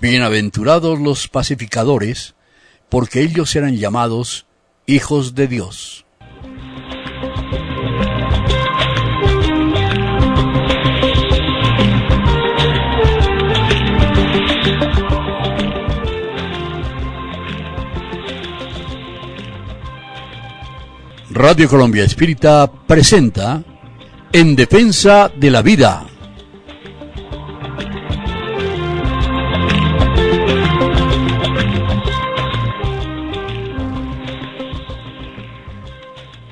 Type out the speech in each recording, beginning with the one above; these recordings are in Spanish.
Bienaventurados los pacificadores, porque ellos serán llamados hijos de Dios. Radio Colombia Espírita presenta En Defensa de la Vida.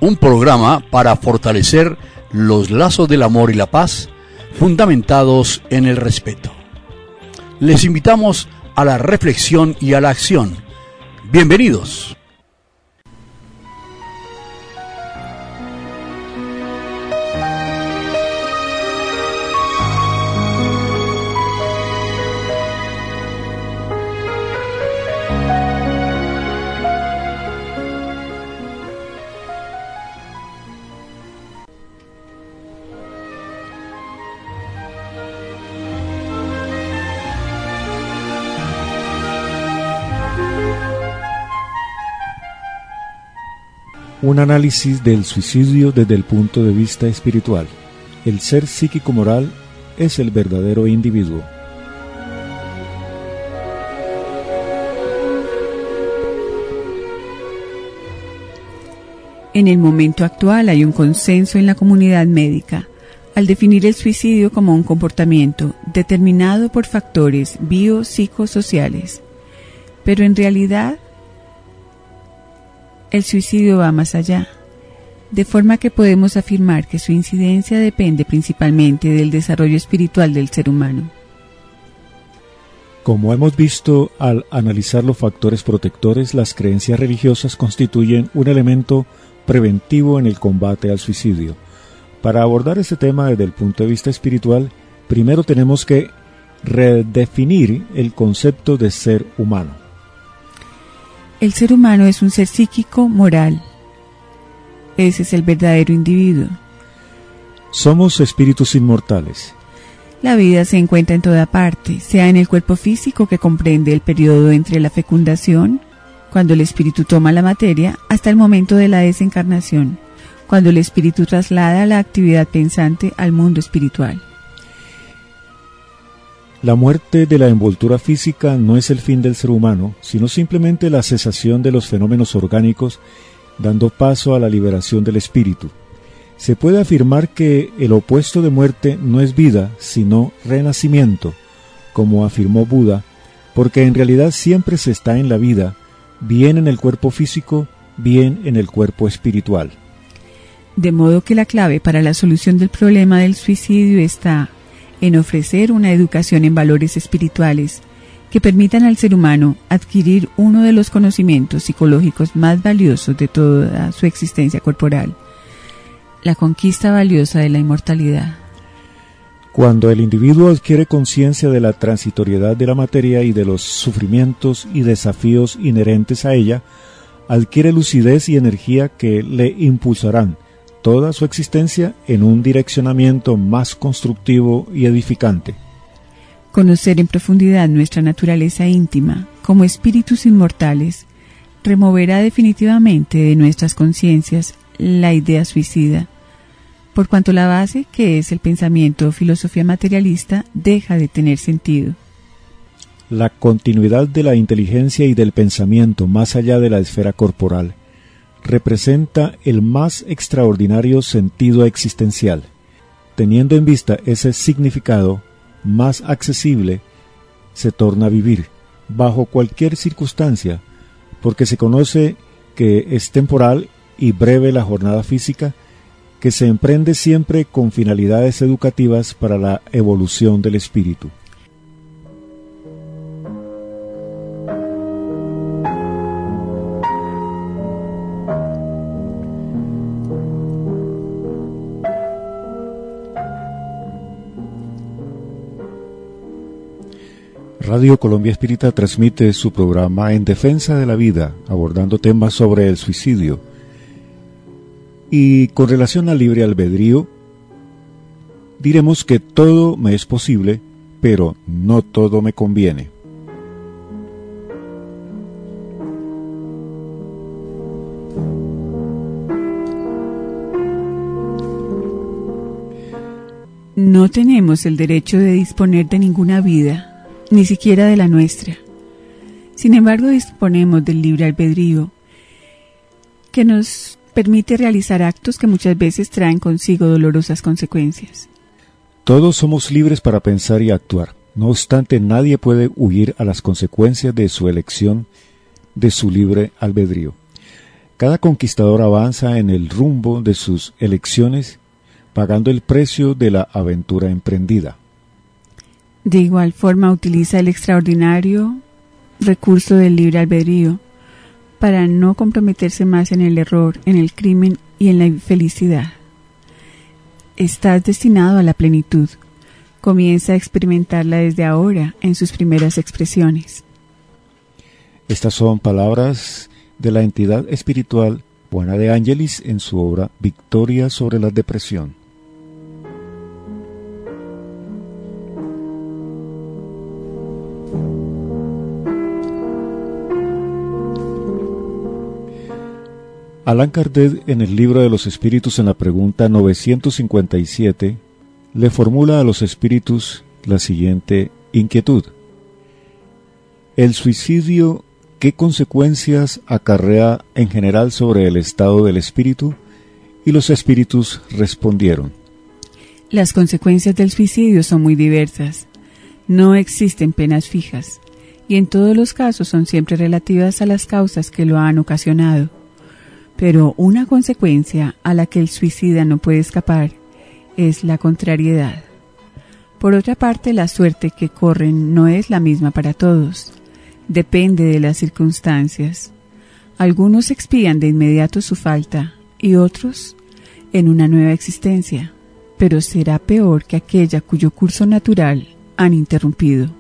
Un programa para fortalecer los lazos del amor y la paz fundamentados en el respeto. Les invitamos a la reflexión y a la acción. Bienvenidos. Un análisis del suicidio desde el punto de vista espiritual. El ser psíquico-moral es el verdadero individuo. En el momento actual hay un consenso en la comunidad médica al definir el suicidio como un comportamiento determinado por factores biopsicosociales. Pero en realidad el suicidio va más allá, de forma que podemos afirmar que su incidencia depende principalmente del desarrollo espiritual del ser humano. Como hemos visto al analizar los factores protectores, las creencias religiosas constituyen un elemento preventivo en el combate al suicidio. Para abordar este tema desde el punto de vista espiritual, primero tenemos que redefinir el concepto de ser humano. El ser humano es un ser psíquico moral. Ese es el verdadero individuo. Somos espíritus inmortales. La vida se encuentra en toda parte, sea en el cuerpo físico que comprende el periodo entre la fecundación, cuando el espíritu toma la materia, hasta el momento de la desencarnación, cuando el espíritu traslada la actividad pensante al mundo espiritual. La muerte de la envoltura física no es el fin del ser humano, sino simplemente la cesación de los fenómenos orgánicos, dando paso a la liberación del espíritu. Se puede afirmar que el opuesto de muerte no es vida, sino renacimiento, como afirmó Buda, porque en realidad siempre se está en la vida, bien en el cuerpo físico, bien en el cuerpo espiritual. De modo que la clave para la solución del problema del suicidio está en ofrecer una educación en valores espirituales que permitan al ser humano adquirir uno de los conocimientos psicológicos más valiosos de toda su existencia corporal, la conquista valiosa de la inmortalidad. Cuando el individuo adquiere conciencia de la transitoriedad de la materia y de los sufrimientos y desafíos inherentes a ella, adquiere lucidez y energía que le impulsarán toda su existencia en un direccionamiento más constructivo y edificante. Conocer en profundidad nuestra naturaleza íntima como espíritus inmortales removerá definitivamente de nuestras conciencias la idea suicida, por cuanto la base, que es el pensamiento o filosofía materialista, deja de tener sentido. La continuidad de la inteligencia y del pensamiento más allá de la esfera corporal representa el más extraordinario sentido existencial. Teniendo en vista ese significado más accesible, se torna a vivir bajo cualquier circunstancia, porque se conoce que es temporal y breve la jornada física, que se emprende siempre con finalidades educativas para la evolución del espíritu. Radio Colombia Espírita transmite su programa En Defensa de la Vida, abordando temas sobre el suicidio. Y con relación al libre albedrío, diremos que todo me es posible, pero no todo me conviene. No tenemos el derecho de disponer de ninguna vida ni siquiera de la nuestra. Sin embargo, disponemos del libre albedrío que nos permite realizar actos que muchas veces traen consigo dolorosas consecuencias. Todos somos libres para pensar y actuar. No obstante, nadie puede huir a las consecuencias de su elección, de su libre albedrío. Cada conquistador avanza en el rumbo de sus elecciones, pagando el precio de la aventura emprendida. De igual forma utiliza el extraordinario recurso del libre albedrío para no comprometerse más en el error, en el crimen y en la infelicidad. Estás destinado a la plenitud. Comienza a experimentarla desde ahora en sus primeras expresiones. Estas son palabras de la entidad espiritual Juana de Ángelis en su obra Victoria sobre la Depresión. Allan Kardec en el libro de los espíritus en la pregunta 957 le formula a los espíritus la siguiente inquietud. ¿El suicidio qué consecuencias acarrea en general sobre el estado del espíritu? Y los espíritus respondieron. Las consecuencias del suicidio son muy diversas. No existen penas fijas y en todos los casos son siempre relativas a las causas que lo han ocasionado pero una consecuencia a la que el suicida no puede escapar es la contrariedad. Por otra parte, la suerte que corren no es la misma para todos. Depende de las circunstancias. Algunos expían de inmediato su falta y otros en una nueva existencia, pero será peor que aquella cuyo curso natural han interrumpido.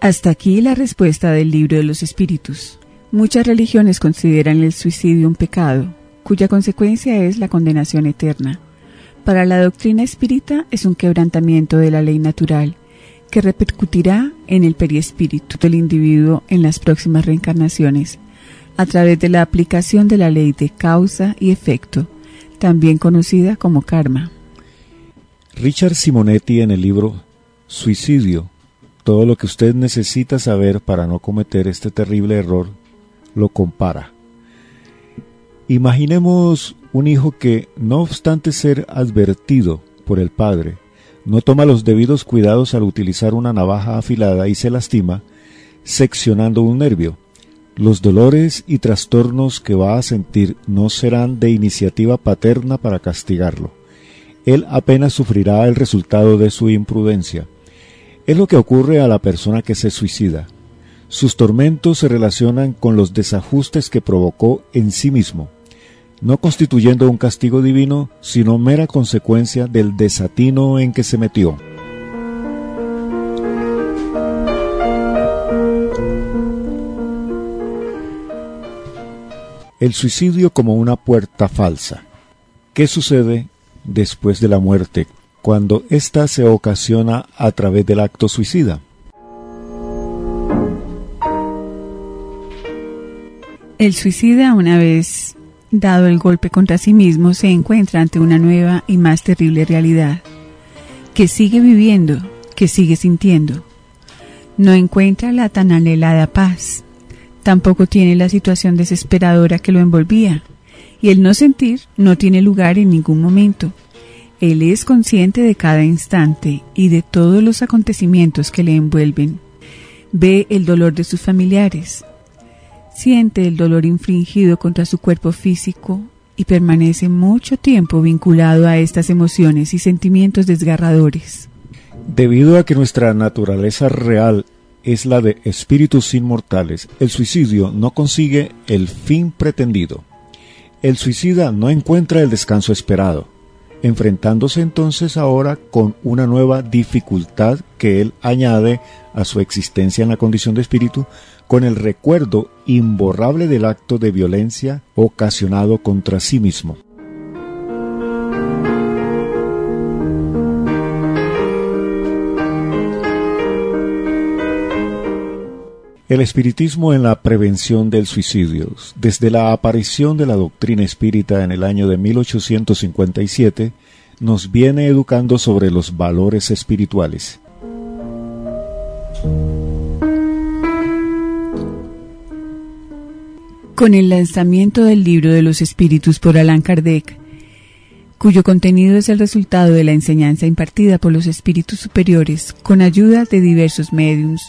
Hasta aquí la respuesta del libro de los espíritus. Muchas religiones consideran el suicidio un pecado, cuya consecuencia es la condenación eterna. Para la doctrina espírita es un quebrantamiento de la ley natural, que repercutirá en el periespíritu del individuo en las próximas reencarnaciones, a través de la aplicación de la ley de causa y efecto, también conocida como karma. Richard Simonetti en el libro Suicidio, todo lo que usted necesita saber para no cometer este terrible error lo compara. Imaginemos un hijo que, no obstante ser advertido por el padre, no toma los debidos cuidados al utilizar una navaja afilada y se lastima, seccionando un nervio. Los dolores y trastornos que va a sentir no serán de iniciativa paterna para castigarlo. Él apenas sufrirá el resultado de su imprudencia. Es lo que ocurre a la persona que se suicida. Sus tormentos se relacionan con los desajustes que provocó en sí mismo, no constituyendo un castigo divino, sino mera consecuencia del desatino en que se metió. El suicidio como una puerta falsa. ¿Qué sucede después de la muerte cuando ésta se ocasiona a través del acto suicida? El suicida, una vez dado el golpe contra sí mismo, se encuentra ante una nueva y más terrible realidad, que sigue viviendo, que sigue sintiendo. No encuentra la tan anhelada paz, tampoco tiene la situación desesperadora que lo envolvía, y el no sentir no tiene lugar en ningún momento. Él es consciente de cada instante y de todos los acontecimientos que le envuelven. Ve el dolor de sus familiares, siente el dolor infringido contra su cuerpo físico y permanece mucho tiempo vinculado a estas emociones y sentimientos desgarradores. Debido a que nuestra naturaleza real es la de espíritus inmortales, el suicidio no consigue el fin pretendido. El suicida no encuentra el descanso esperado. enfrentándose entonces ahora con una nueva dificultad que él añade a su existencia en la condición de espíritu, con el recuerdo imborrable del acto de violencia ocasionado contra sí mismo. El espiritismo en la prevención del suicidio. Desde la aparición de la doctrina espírita en el año de 1857, nos viene educando sobre los valores espirituales. Con el lanzamiento del libro de los espíritus por Allan Kardec, cuyo contenido es el resultado de la enseñanza impartida por los espíritus superiores con ayuda de diversos mediums,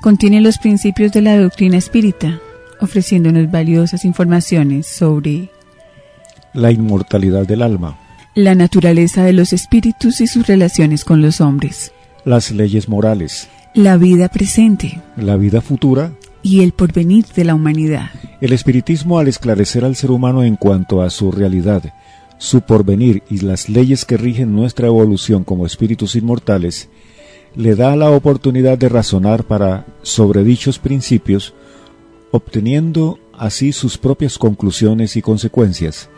Contiene los principios de la doctrina espírita, ofreciéndonos valiosas informaciones sobre la inmortalidad del alma, la naturaleza de los espíritus y sus relaciones con los hombres, las leyes morales, la vida presente, la vida futura y el porvenir de la humanidad. El espiritismo al esclarecer al ser humano en cuanto a su realidad, su porvenir y las leyes que rigen nuestra evolución como espíritus inmortales, le da la oportunidad de razonar para sobre dichos principios, obteniendo así sus propias conclusiones y consecuencias.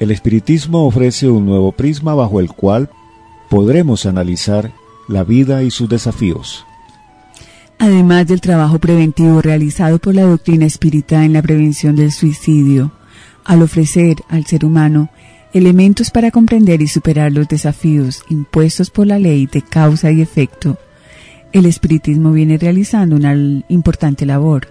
El espiritismo ofrece un nuevo prisma bajo el cual podremos analizar la vida y sus desafíos. Además del trabajo preventivo realizado por la doctrina espírita en la prevención del suicidio, al ofrecer al ser humano elementos para comprender y superar los desafíos impuestos por la ley de causa y efecto, el espiritismo viene realizando una importante labor.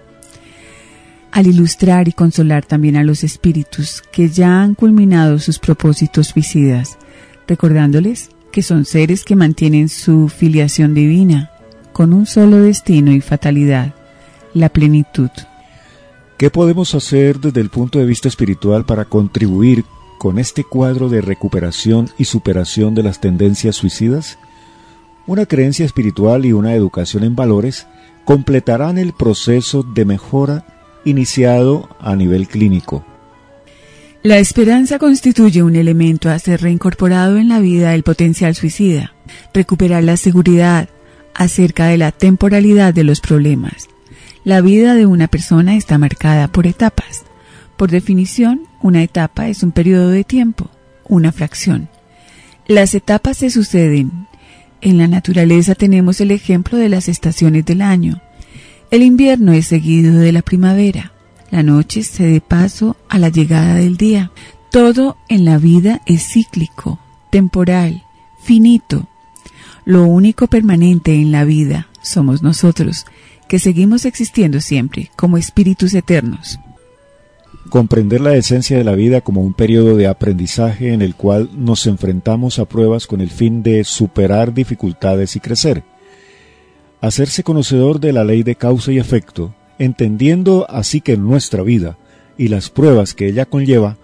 Al ilustrar y consolar también a los espíritus que ya han culminado sus propósitos suicidas, recordándoles que son seres que mantienen su filiación divina con un solo destino y fatalidad, la plenitud. ¿Qué podemos hacer desde el punto de vista espiritual para contribuir con este cuadro de recuperación y superación de las tendencias suicidas? Una creencia espiritual y una educación en valores completarán el proceso de mejora iniciado a nivel clínico. La esperanza constituye un elemento a ser reincorporado en la vida del potencial suicida, recuperar la seguridad acerca de la temporalidad de los problemas. La vida de una persona está marcada por etapas. Por definición, una etapa es un periodo de tiempo, una fracción. Las etapas se suceden. En la naturaleza tenemos el ejemplo de las estaciones del año. El invierno es seguido de la primavera. La noche cede paso a la llegada del día. Todo en la vida es cíclico, temporal, finito. Lo único permanente en la vida somos nosotros, que seguimos existiendo siempre como espíritus eternos comprender la esencia de la vida como un periodo de aprendizaje en el cual nos enfrentamos a pruebas con el fin de superar dificultades y crecer. Hacerse conocedor de la ley de causa y efecto, entendiendo así que nuestra vida y las pruebas que ella conlleva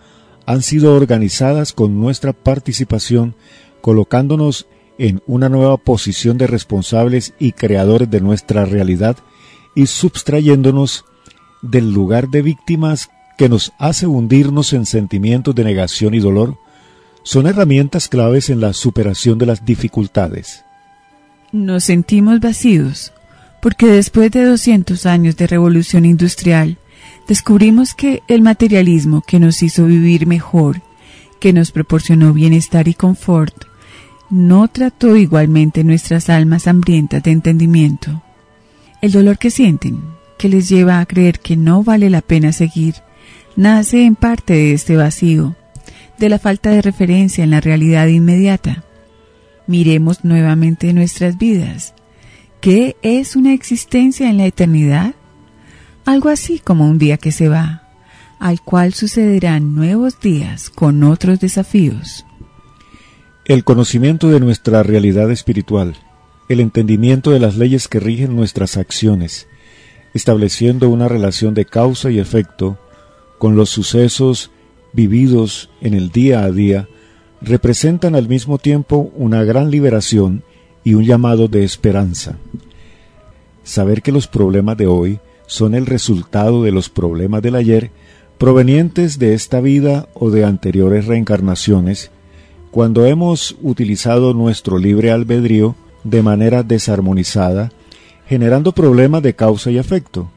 han sido organizadas con nuestra participación, colocándonos en una nueva posición de responsables y creadores de nuestra realidad y substrayéndonos del lugar de víctimas que nos hace hundirnos en sentimientos de negación y dolor, son herramientas claves en la superación de las dificultades. Nos sentimos vacíos porque después de 200 años de revolución industrial, descubrimos que el materialismo que nos hizo vivir mejor, que nos proporcionó bienestar y confort, no trató igualmente nuestras almas hambrientas de entendimiento. El dolor que sienten, que les lleva a creer que no vale la pena seguir, nace en parte de este vacío, de la falta de referencia en la realidad inmediata. Miremos nuevamente nuestras vidas. ¿Qué es una existencia en la eternidad? Algo así como un día que se va, al cual sucederán nuevos días con otros desafíos. El conocimiento de nuestra realidad espiritual, el entendimiento de las leyes que rigen nuestras acciones, estableciendo una relación de causa y efecto con los sucesos vividos en el día a día, representan al mismo tiempo una gran liberación y un llamado de esperanza. Saber que los problemas de hoy son el resultado de los problemas del ayer, provenientes de esta vida o de anteriores reencarnaciones, cuando hemos utilizado nuestro libre albedrío de manera desarmonizada, generando problemas de causa y efecto.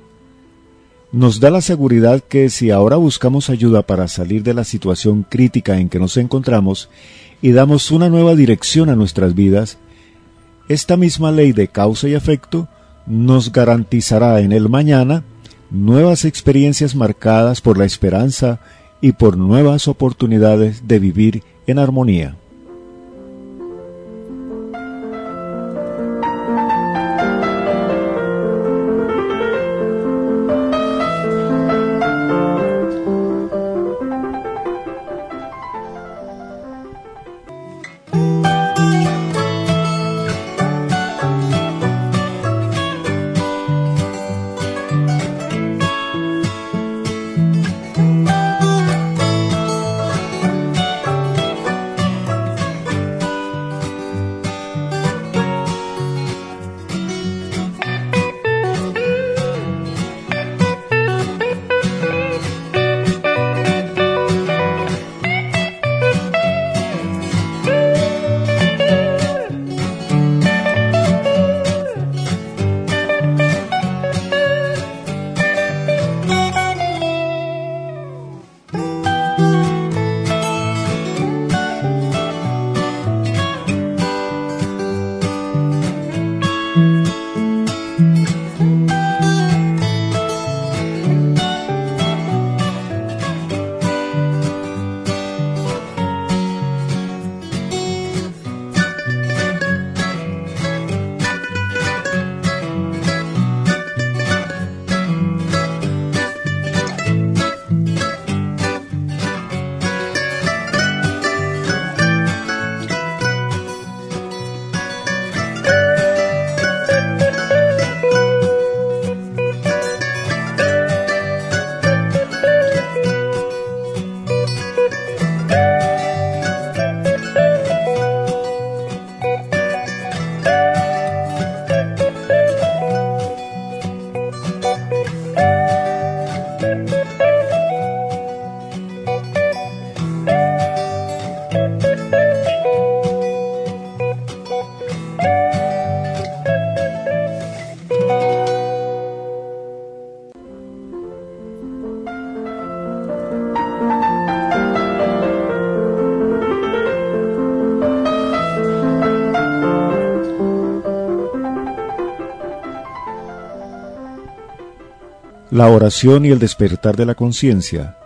Nos da la seguridad que si ahora buscamos ayuda para salir de la situación crítica en que nos encontramos y damos una nueva dirección a nuestras vidas, esta misma ley de causa y efecto nos garantizará en el mañana nuevas experiencias marcadas por la esperanza y por nuevas oportunidades de vivir en armonía. La oración y el despertar de la conciencia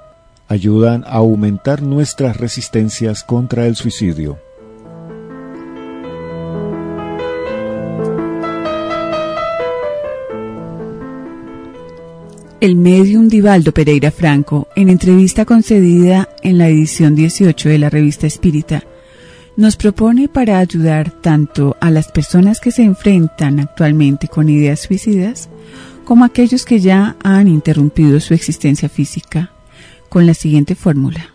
ayudan a aumentar nuestras resistencias contra el suicidio. El medium Divaldo Pereira Franco, en entrevista concedida en la edición 18 de la revista Espírita, nos propone para ayudar tanto a las personas que se enfrentan actualmente con ideas suicidas, como aquellos que ya han interrumpido su existencia física, con la siguiente fórmula.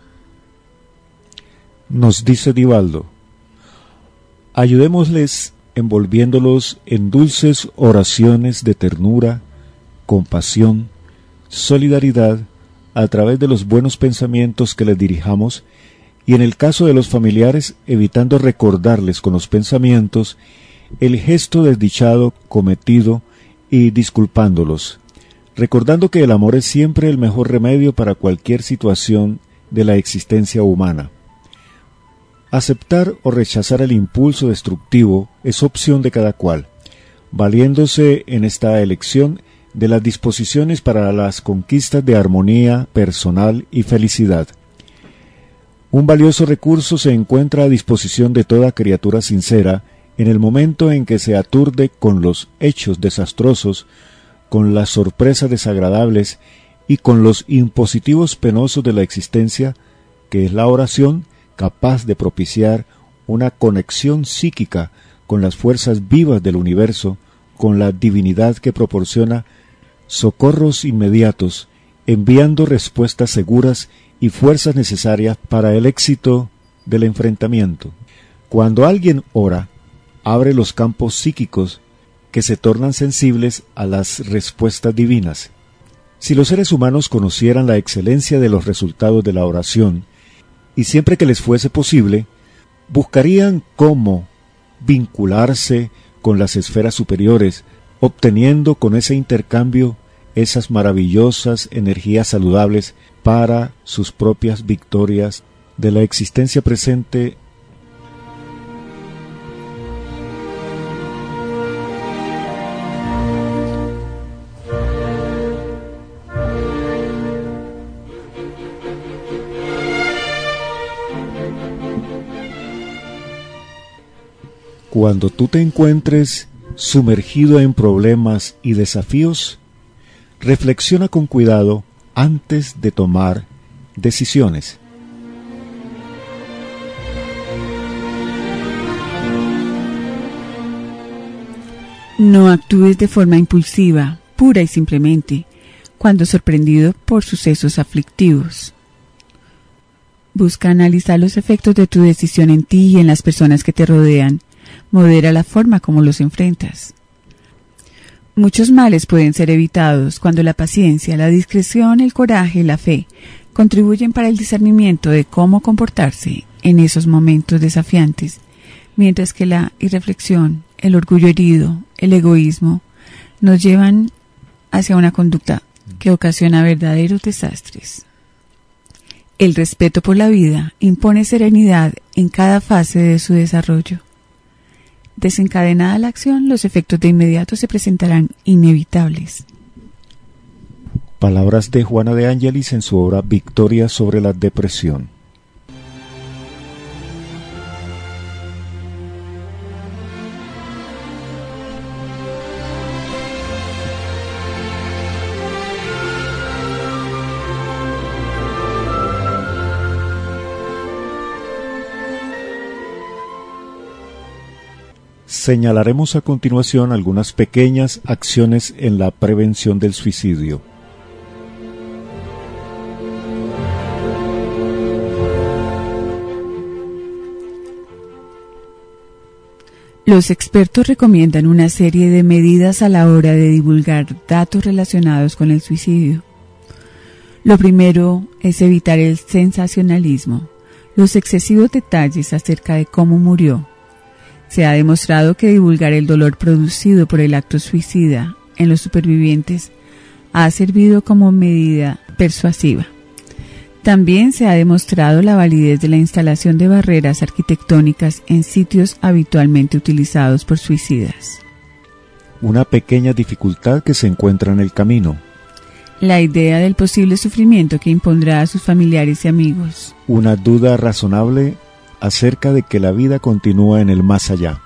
Nos dice Divaldo, ayudémosles envolviéndolos en dulces oraciones de ternura, compasión, solidaridad, a través de los buenos pensamientos que les dirijamos, y en el caso de los familiares, evitando recordarles con los pensamientos el gesto desdichado cometido y disculpándolos, recordando que el amor es siempre el mejor remedio para cualquier situación de la existencia humana. Aceptar o rechazar el impulso destructivo es opción de cada cual, valiéndose en esta elección de las disposiciones para las conquistas de armonía personal y felicidad. Un valioso recurso se encuentra a disposición de toda criatura sincera en el momento en que se aturde con los hechos desastrosos, con las sorpresas desagradables y con los impositivos penosos de la existencia, que es la oración capaz de propiciar una conexión psíquica con las fuerzas vivas del universo, con la divinidad que proporciona socorros inmediatos, enviando respuestas seguras y fuerzas necesarias para el éxito del enfrentamiento. Cuando alguien ora, abre los campos psíquicos que se tornan sensibles a las respuestas divinas. Si los seres humanos conocieran la excelencia de los resultados de la oración, y siempre que les fuese posible, buscarían cómo vincularse con las esferas superiores, obteniendo con ese intercambio esas maravillosas energías saludables para sus propias victorias de la existencia presente Cuando tú te encuentres sumergido en problemas y desafíos, reflexiona con cuidado antes de tomar decisiones. No actúes de forma impulsiva, pura y simplemente, cuando sorprendido por sucesos aflictivos. Busca analizar los efectos de tu decisión en ti y en las personas que te rodean modera la forma como los enfrentas. Muchos males pueden ser evitados cuando la paciencia, la discreción, el coraje y la fe contribuyen para el discernimiento de cómo comportarse en esos momentos desafiantes, mientras que la irreflexión, el orgullo herido, el egoísmo nos llevan hacia una conducta que ocasiona verdaderos desastres. El respeto por la vida impone serenidad en cada fase de su desarrollo. Desencadenada la acción, los efectos de inmediato se presentarán inevitables. Palabras de Juana de Ángelis en su obra Victoria sobre la depresión. Señalaremos a continuación algunas pequeñas acciones en la prevención del suicidio. Los expertos recomiendan una serie de medidas a la hora de divulgar datos relacionados con el suicidio. Lo primero es evitar el sensacionalismo, los excesivos detalles acerca de cómo murió, se ha demostrado que divulgar el dolor producido por el acto suicida en los supervivientes ha servido como medida persuasiva. También se ha demostrado la validez de la instalación de barreras arquitectónicas en sitios habitualmente utilizados por suicidas. Una pequeña dificultad que se encuentra en el camino. La idea del posible sufrimiento que impondrá a sus familiares y amigos. Una duda razonable acerca de que la vida continúa en el más allá.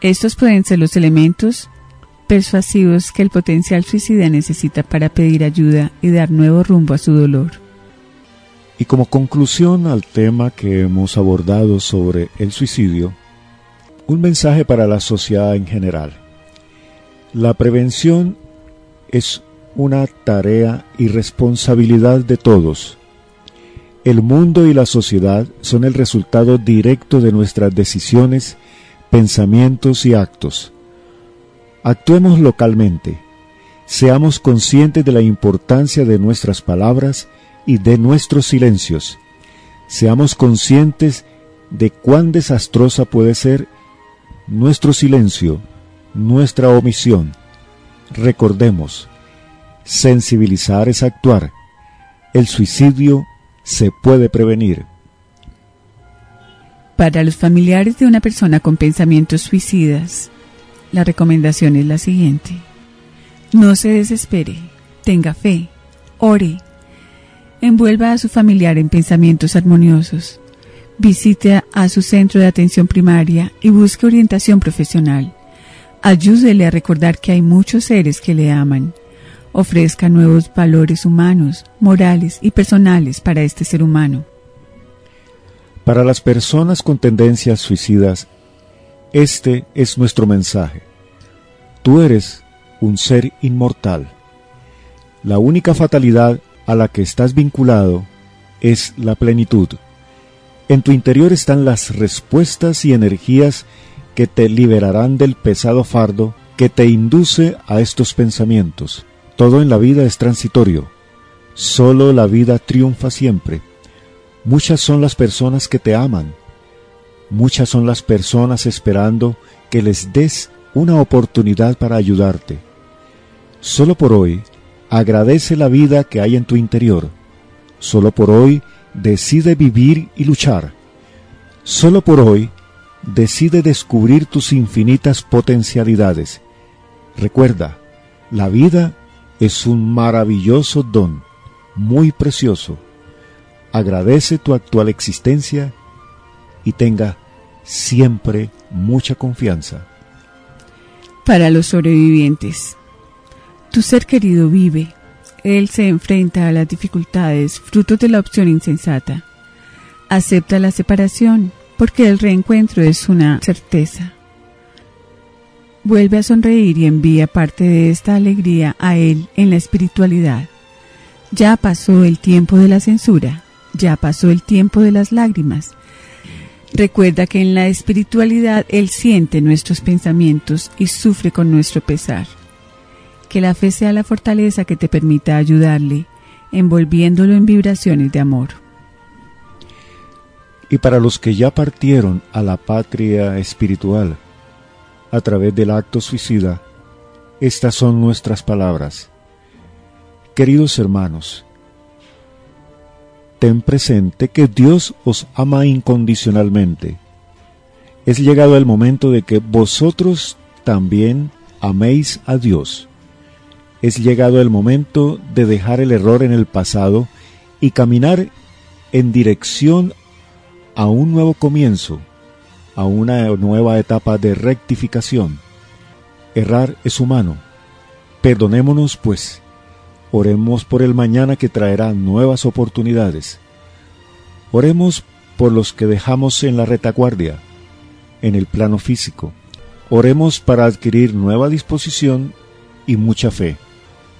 Estos pueden ser los elementos persuasivos que el potencial suicida necesita para pedir ayuda y dar nuevo rumbo a su dolor. Y como conclusión al tema que hemos abordado sobre el suicidio, un mensaje para la sociedad en general. La prevención es una tarea y responsabilidad de todos, el mundo y la sociedad son el resultado directo de nuestras decisiones, pensamientos y actos. Actuemos localmente. Seamos conscientes de la importancia de nuestras palabras y de nuestros silencios. Seamos conscientes de cuán desastrosa puede ser nuestro silencio, nuestra omisión. Recordemos, sensibilizar es actuar. El suicidio se puede prevenir. Para los familiares de una persona con pensamientos suicidas, la recomendación es la siguiente. No se desespere, tenga fe, ore, envuelva a su familiar en pensamientos armoniosos, visite a su centro de atención primaria y busque orientación profesional. Ayúdele a recordar que hay muchos seres que le aman ofrezca nuevos valores humanos, morales y personales para este ser humano. Para las personas con tendencias suicidas, este es nuestro mensaje. Tú eres un ser inmortal. La única fatalidad a la que estás vinculado es la plenitud. En tu interior están las respuestas y energías que te liberarán del pesado fardo que te induce a estos pensamientos. Todo en la vida es transitorio. Solo la vida triunfa siempre. Muchas son las personas que te aman. Muchas son las personas esperando que les des una oportunidad para ayudarte. Solo por hoy, agradece la vida que hay en tu interior. Solo por hoy, decide vivir y luchar. Solo por hoy, decide descubrir tus infinitas potencialidades. Recuerda, la vida es un maravilloso don, muy precioso. Agradece tu actual existencia y tenga siempre mucha confianza. Para los sobrevivientes, tu ser querido vive. Él se enfrenta a las dificultades, fruto de la opción insensata. Acepta la separación, porque el reencuentro es una certeza. Vuelve a sonreír y envía parte de esta alegría a Él en la espiritualidad. Ya pasó el tiempo de la censura, ya pasó el tiempo de las lágrimas. Recuerda que en la espiritualidad Él siente nuestros pensamientos y sufre con nuestro pesar. Que la fe sea la fortaleza que te permita ayudarle, envolviéndolo en vibraciones de amor. Y para los que ya partieron a la patria espiritual a través del acto suicida, estas son nuestras palabras. Queridos hermanos, ten presente que Dios os ama incondicionalmente. Es llegado el momento de que vosotros también améis a Dios. Es llegado el momento de dejar el error en el pasado y caminar en dirección a un nuevo comienzo, a una nueva etapa de rectificación. Errar es humano. Perdonémonos, pues. Oremos por el mañana que traerá nuevas oportunidades. Oremos por los que dejamos en la retaguardia, en el plano físico. Oremos para adquirir nueva disposición y mucha fe.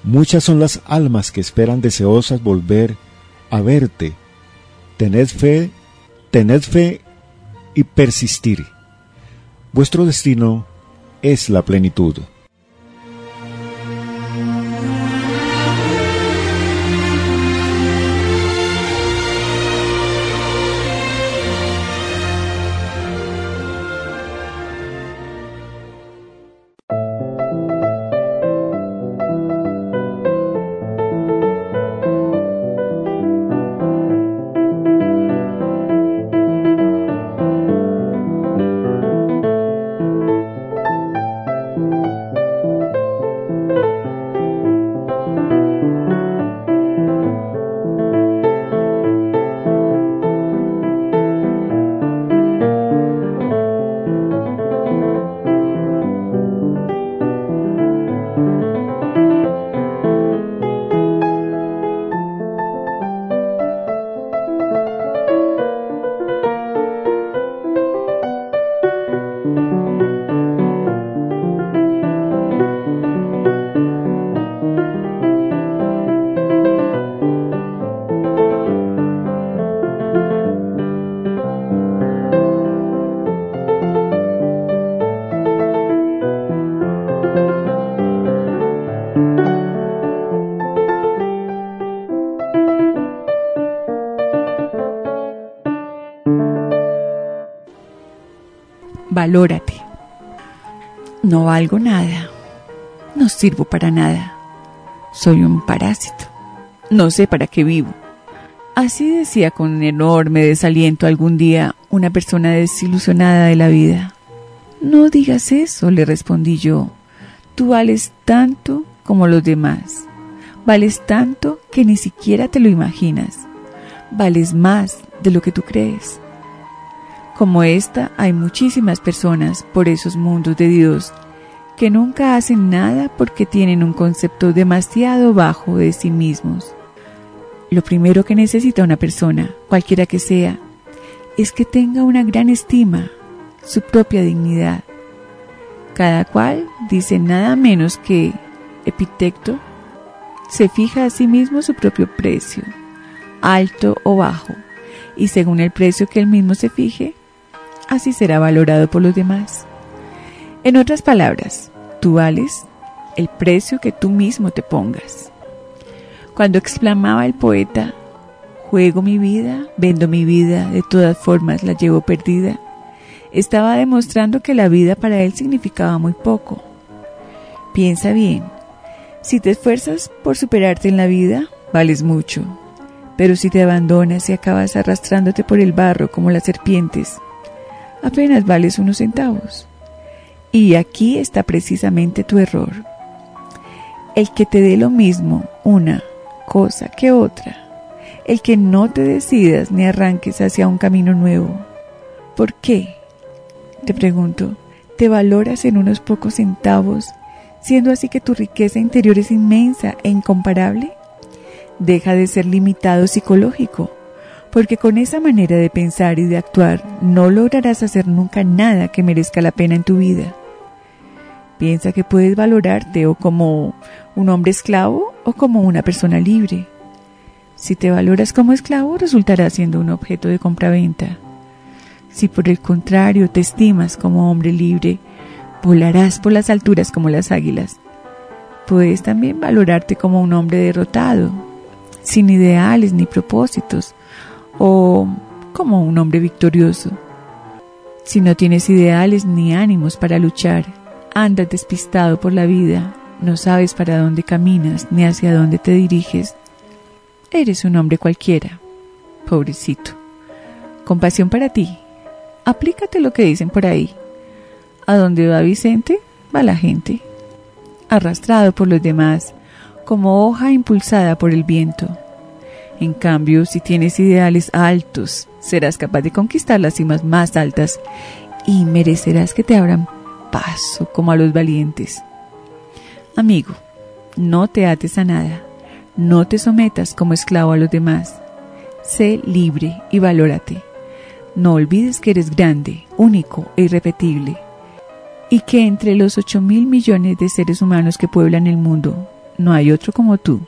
Muchas son las almas que esperan deseosas volver a verte. Tened fe tened fe y persistir. Vuestro destino es la plenitud. No valgo nada. No sirvo para nada. Soy un parásito. No sé para qué vivo. Así decía con enorme desaliento algún día una persona desilusionada de la vida. No digas eso, le respondí yo. Tú vales tanto como los demás. Vales tanto que ni siquiera te lo imaginas. Vales más de lo que tú crees. Como esta, hay muchísimas personas por esos mundos de Dios que nunca hacen nada porque tienen un concepto demasiado bajo de sí mismos. Lo primero que necesita una persona, cualquiera que sea, es que tenga una gran estima, su propia dignidad. Cada cual dice nada menos que Epitecto se fija a sí mismo su propio precio, alto o bajo, y según el precio que él mismo se fije, así será valorado por los demás. En otras palabras, tú vales el precio que tú mismo te pongas. Cuando exclamaba el poeta, juego mi vida, vendo mi vida, de todas formas la llevo perdida, estaba demostrando que la vida para él significaba muy poco. Piensa bien, si te esfuerzas por superarte en la vida, vales mucho, pero si te abandonas y acabas arrastrándote por el barro como las serpientes, apenas vales unos centavos. Y aquí está precisamente tu error. El que te dé lo mismo una cosa que otra. El que no te decidas ni arranques hacia un camino nuevo. ¿Por qué? Te pregunto, ¿te valoras en unos pocos centavos, siendo así que tu riqueza interior es inmensa e incomparable? Deja de ser limitado psicológico, porque con esa manera de pensar y de actuar no lograrás hacer nunca nada que merezca la pena en tu vida. Piensa que puedes valorarte o como un hombre esclavo o como una persona libre. Si te valoras como esclavo, resultarás siendo un objeto de compraventa. Si por el contrario te estimas como hombre libre, volarás por las alturas como las águilas. Puedes también valorarte como un hombre derrotado, sin ideales ni propósitos, o como un hombre victorioso. Si no tienes ideales ni ánimos para luchar, andas despistado por la vida, no sabes para dónde caminas ni hacia dónde te diriges, eres un hombre cualquiera. Pobrecito. Compasión para ti, aplícate lo que dicen por ahí. A donde va Vicente, va la gente. Arrastrado por los demás, como hoja impulsada por el viento. En cambio, si tienes ideales altos, serás capaz de conquistar las cimas más altas y merecerás que te abran paso como a los valientes. Amigo, no te ates a nada, no te sometas como esclavo a los demás. Sé libre y valórate. No olvides que eres grande, único e irrepetible, y que entre los ocho mil millones de seres humanos que pueblan el mundo, no hay otro como tú.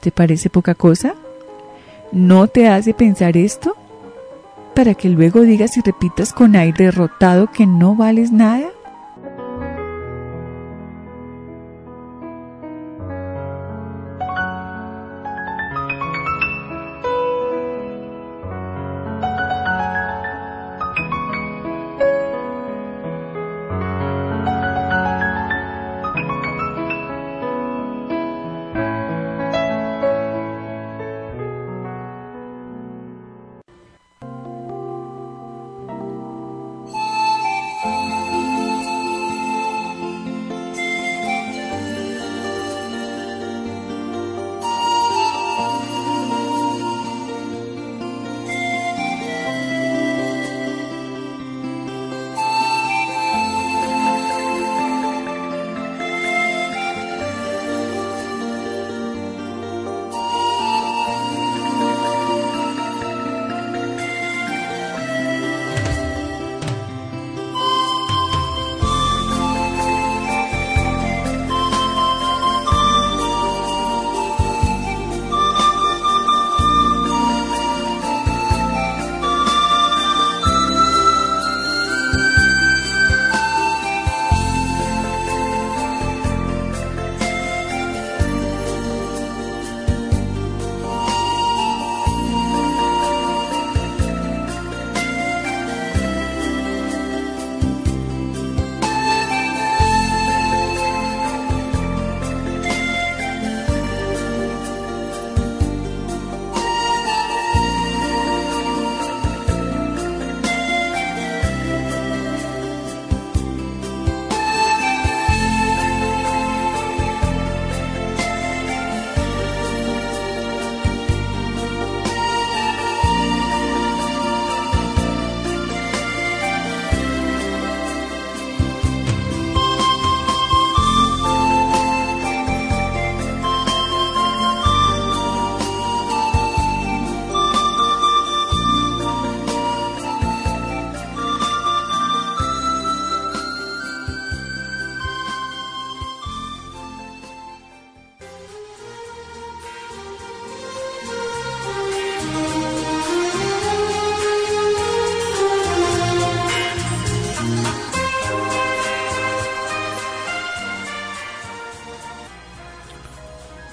¿Te parece poca cosa? ¿No te hace pensar esto? Para que luego digas y repitas con aire derrotado que no vales nada.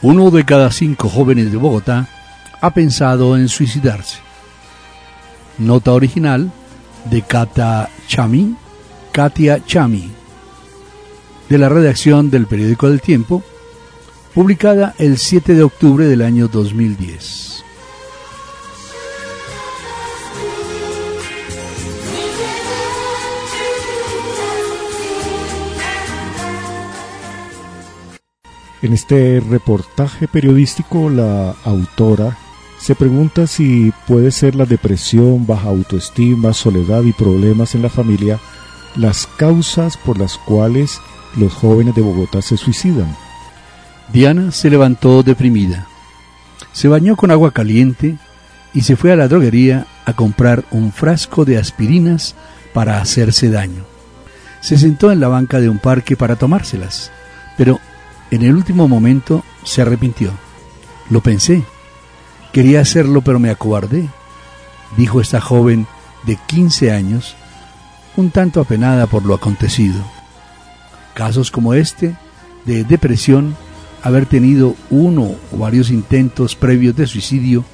Uno de cada cinco jóvenes de Bogotá ha pensado en suicidarse. Nota original de Katia Chami, Katia Chami, de la redacción del periódico del Tiempo, publicada el 7 de octubre del año 2010. En este reportaje periodístico, la autora se pregunta si puede ser la depresión, baja autoestima, soledad y problemas en la familia las causas por las cuales los jóvenes de Bogotá se suicidan. Diana se levantó deprimida. Se bañó con agua caliente y se fue a la droguería a comprar un frasco de aspirinas para hacerse daño. Se sentó en la banca de un parque para tomárselas, pero en el último momento se arrepintió. Lo pensé. Quería hacerlo, pero me acobardé, dijo esta joven de 15 años, un tanto apenada por lo acontecido. Casos como este, de depresión, haber tenido uno o varios intentos previos de suicidio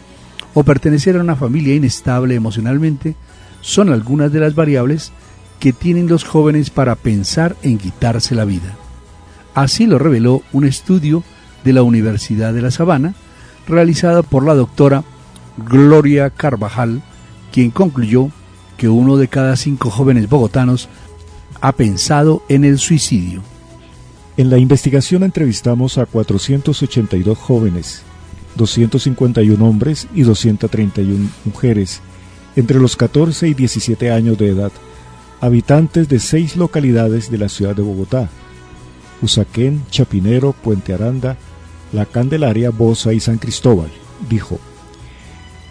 o pertenecer a una familia inestable emocionalmente, son algunas de las variables que tienen los jóvenes para pensar en quitarse la vida. Así lo reveló un estudio de la Universidad de La Sabana, realizado por la doctora Gloria Carvajal, quien concluyó que uno de cada cinco jóvenes bogotanos ha pensado en el suicidio. En la investigación entrevistamos a 482 jóvenes, 251 hombres y 231 mujeres, entre los 14 y 17 años de edad, habitantes de seis localidades de la ciudad de Bogotá, Usaquén, Chapinero, Puente Aranda, La Candelaria, Bosa y San Cristóbal, dijo.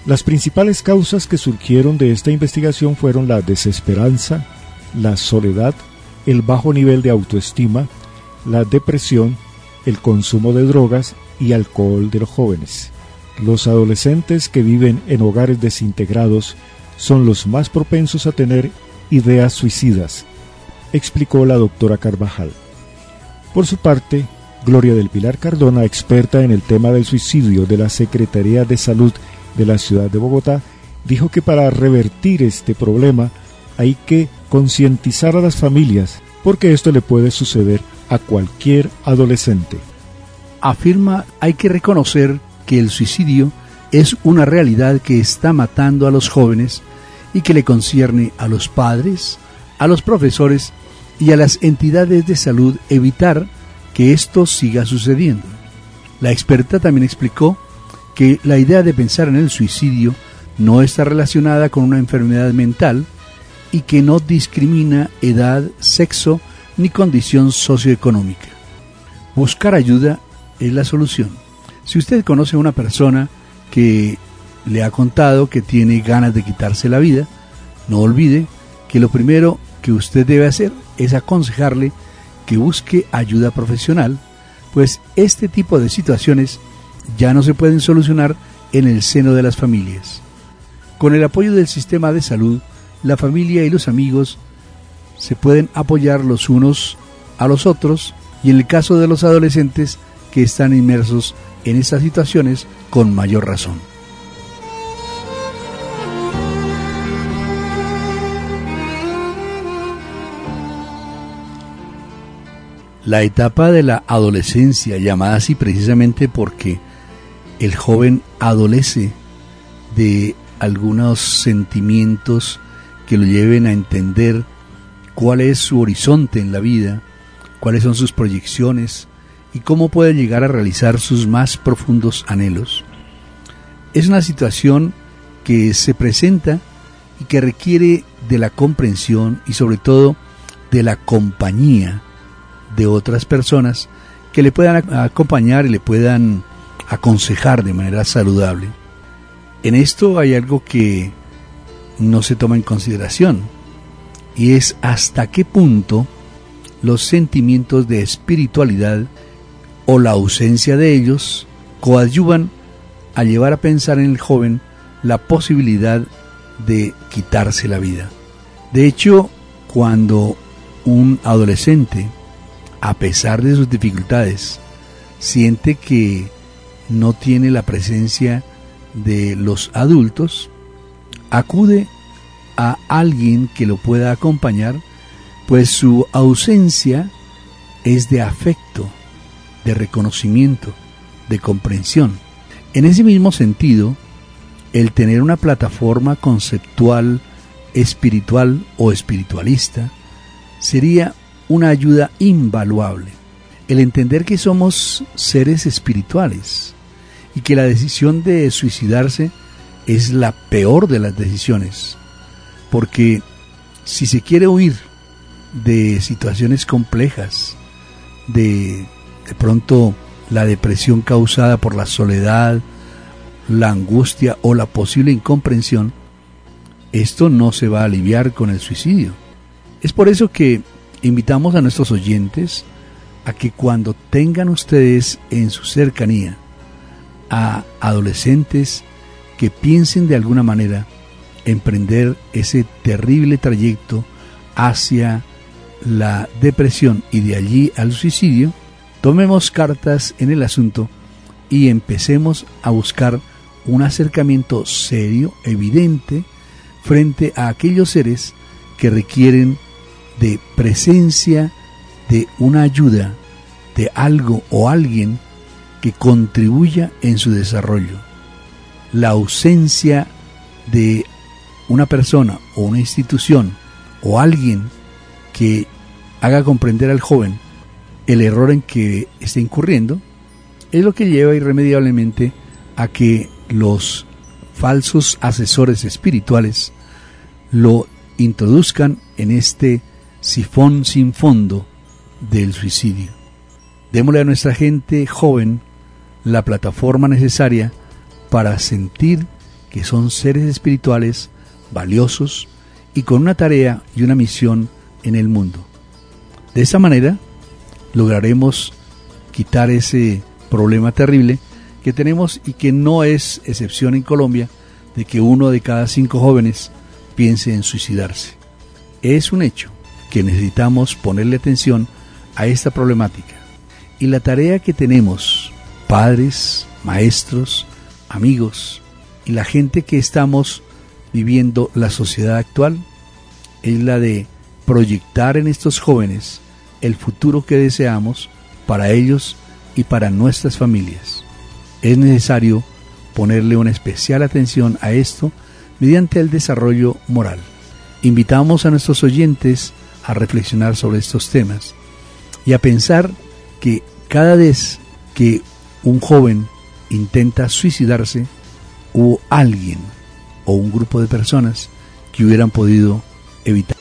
Las principales causas que surgieron de esta investigación fueron la desesperanza, la soledad, el bajo nivel de autoestima, la depresión, el consumo de drogas y alcohol de los jóvenes. Los adolescentes que viven en hogares desintegrados son los más propensos a tener ideas suicidas, explicó la doctora Carvajal. Por su parte, Gloria del Pilar Cardona, experta en el tema del suicidio de la Secretaría de Salud de la ciudad de Bogotá, dijo que para revertir este problema hay que concientizar a las familias, porque esto le puede suceder a cualquier adolescente. Afirma hay que reconocer que el suicidio es una realidad que está matando a los jóvenes y que le concierne a los padres, a los profesores y a las entidades de salud evitar que esto siga sucediendo. La experta también explicó que la idea de pensar en el suicidio no está relacionada con una enfermedad mental y que no discrimina edad, sexo ni condición socioeconómica. Buscar ayuda es la solución. Si usted conoce a una persona que le ha contado que tiene ganas de quitarse la vida, no olvide que lo primero que usted debe hacer es aconsejarle que busque ayuda profesional, pues este tipo de situaciones ya no se pueden solucionar en el seno de las familias. Con el apoyo del sistema de salud, la familia y los amigos se pueden apoyar los unos a los otros y en el caso de los adolescentes que están inmersos en estas situaciones con mayor razón. La etapa de la adolescencia, llamada así precisamente porque el joven adolece de algunos sentimientos que lo lleven a entender cuál es su horizonte en la vida, cuáles son sus proyecciones y cómo puede llegar a realizar sus más profundos anhelos. Es una situación que se presenta y que requiere de la comprensión y sobre todo de la compañía de otras personas que le puedan acompañar y le puedan aconsejar de manera saludable. En esto hay algo que no se toma en consideración y es hasta qué punto los sentimientos de espiritualidad o la ausencia de ellos coadyuvan a llevar a pensar en el joven la posibilidad de quitarse la vida. De hecho, cuando un adolescente a pesar de sus dificultades, siente que no tiene la presencia de los adultos, acude a alguien que lo pueda acompañar, pues su ausencia es de afecto, de reconocimiento, de comprensión. En ese mismo sentido, el tener una plataforma conceptual, espiritual o espiritualista sería una ayuda invaluable. El entender que somos seres espirituales y que la decisión de suicidarse es la peor de las decisiones, porque si se quiere huir de situaciones complejas, de de pronto la depresión causada por la soledad, la angustia o la posible incomprensión, esto no se va a aliviar con el suicidio. Es por eso que invitamos a nuestros oyentes a que cuando tengan ustedes en su cercanía a adolescentes que piensen de alguna manera emprender ese terrible trayecto hacia la depresión y de allí al suicidio, tomemos cartas en el asunto y empecemos a buscar un acercamiento serio, evidente, frente a aquellos seres que requieren de presencia, de una ayuda, de algo o alguien que contribuya en su desarrollo. La ausencia de una persona o una institución o alguien que haga comprender al joven el error en que está incurriendo, es lo que lleva irremediablemente a que los falsos asesores espirituales lo introduzcan en este sifón sin fondo del suicidio. Démosle a nuestra gente joven la plataforma necesaria para sentir que son seres espirituales valiosos y con una tarea y una misión en el mundo. De esta manera, lograremos quitar ese problema terrible que tenemos y que no es excepción en Colombia de que uno de cada cinco jóvenes piense en suicidarse. Es un hecho que necesitamos ponerle atención a esta problemática. Y la tarea que tenemos, padres, maestros, amigos y la gente que estamos viviendo la sociedad actual, es la de proyectar en estos jóvenes el futuro que deseamos para ellos y para nuestras familias. Es necesario ponerle una especial atención a esto mediante el desarrollo moral. Invitamos a nuestros oyentes a reflexionar sobre estos temas y a pensar que cada vez que un joven intenta suicidarse, hubo alguien o un grupo de personas que hubieran podido evitar.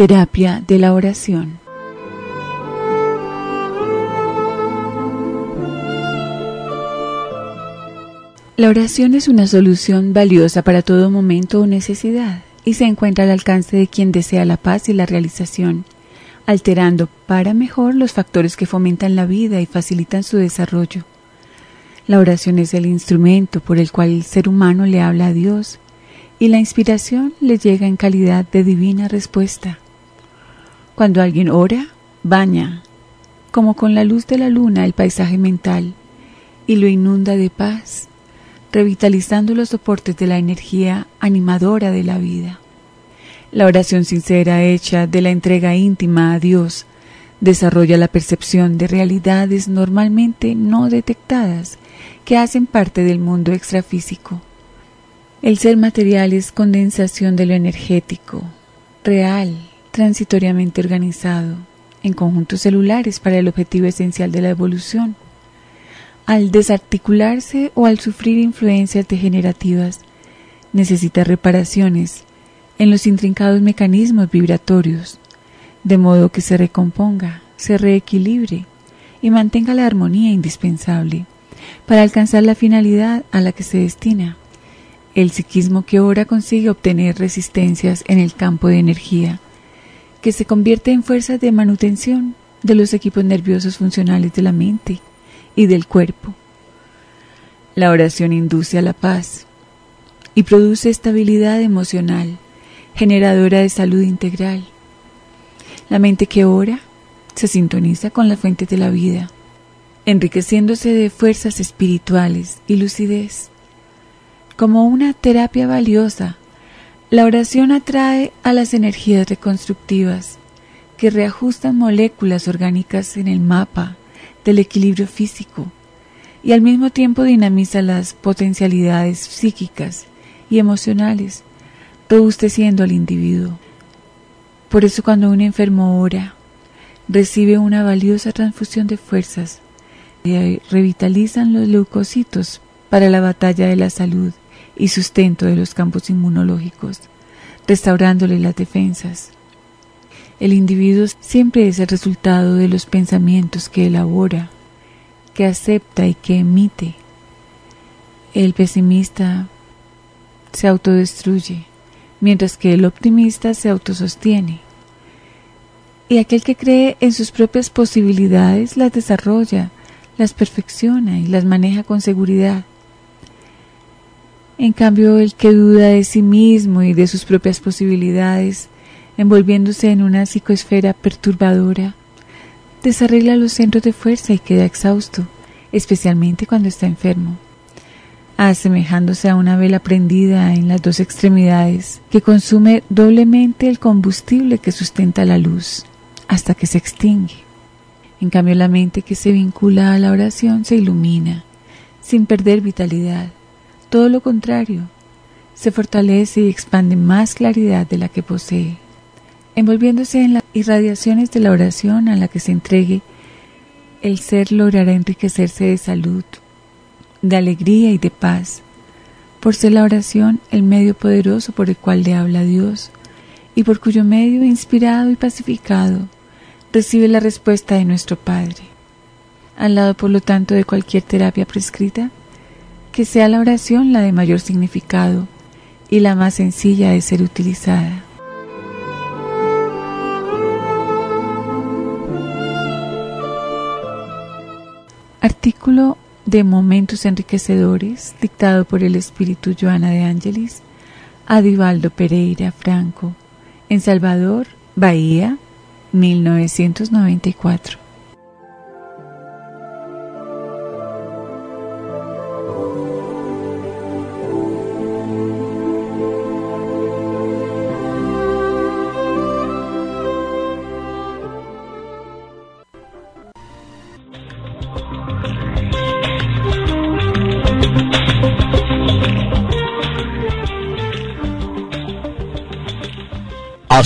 Terapia de la oración. La oración es una solución valiosa para todo momento o necesidad y se encuentra al alcance de quien desea la paz y la realización, alterando para mejor los factores que fomentan la vida y facilitan su desarrollo. La oración es el instrumento por el cual el ser humano le habla a Dios y la inspiración le llega en calidad de divina respuesta. Cuando alguien ora, baña, como con la luz de la luna, el paisaje mental y lo inunda de paz, revitalizando los soportes de la energía animadora de la vida. La oración sincera hecha de la entrega íntima a Dios desarrolla la percepción de realidades normalmente no detectadas que hacen parte del mundo extrafísico. El ser material es condensación de lo energético, real, transitoriamente organizado, en conjuntos celulares para el objetivo esencial de la evolución. Al desarticularse o al sufrir influencias degenerativas, necesita reparaciones en los intrincados mecanismos vibratorios, de modo que se recomponga, se reequilibre y mantenga la armonía indispensable para alcanzar la finalidad a la que se destina. El psiquismo que ora consigue obtener resistencias en el campo de energía, que se convierte en fuerzas de manutención de los equipos nerviosos funcionales de la mente y del cuerpo. La oración induce a la paz y produce estabilidad emocional generadora de salud integral. La mente que ora se sintoniza con las fuentes de la vida, enriqueciéndose de fuerzas espirituales y lucidez. Como una terapia valiosa, la oración atrae a las energías reconstructivas que reajustan moléculas orgánicas en el mapa del equilibrio físico y al mismo tiempo dinamiza las potencialidades psíquicas y emocionales robusteciendo al individuo. Por eso cuando un enfermo ora, recibe una valiosa transfusión de fuerzas y revitalizan los leucocitos para la batalla de la salud y sustento de los campos inmunológicos, restaurándole las defensas. El individuo siempre es el resultado de los pensamientos que elabora, que acepta y que emite. El pesimista se autodestruye, mientras que el optimista se autosostiene. Y aquel que cree en sus propias posibilidades las desarrolla, las perfecciona y las maneja con seguridad. En cambio, el que duda de sí mismo y de sus propias posibilidades, envolviéndose en una psicoesfera perturbadora, desarregla los centros de fuerza y queda exhausto, especialmente cuando está enfermo asemejándose a una vela prendida en las dos extremidades, que consume doblemente el combustible que sustenta la luz, hasta que se extingue. En cambio, la mente que se vincula a la oración se ilumina, sin perder vitalidad. Todo lo contrario, se fortalece y expande más claridad de la que posee. Envolviéndose en las irradiaciones de la oración a la que se entregue, el ser logrará enriquecerse de salud, de alegría y de paz, por ser la oración el medio poderoso por el cual le habla Dios, y por cuyo medio, inspirado y pacificado, recibe la respuesta de nuestro Padre. Al lado, por lo tanto, de cualquier terapia prescrita, que sea la oración la de mayor significado y la más sencilla de ser utilizada. Artículo de Momentos Enriquecedores, dictado por el espíritu Joana de Ángelis, a Divaldo Pereira Franco, en Salvador, Bahía, 1994.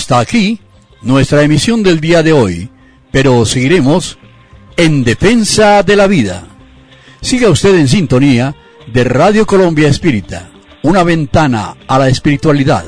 Hasta aquí nuestra emisión del día de hoy, pero seguiremos en defensa de la vida. Siga usted en sintonía de Radio Colombia Espírita, una ventana a la espiritualidad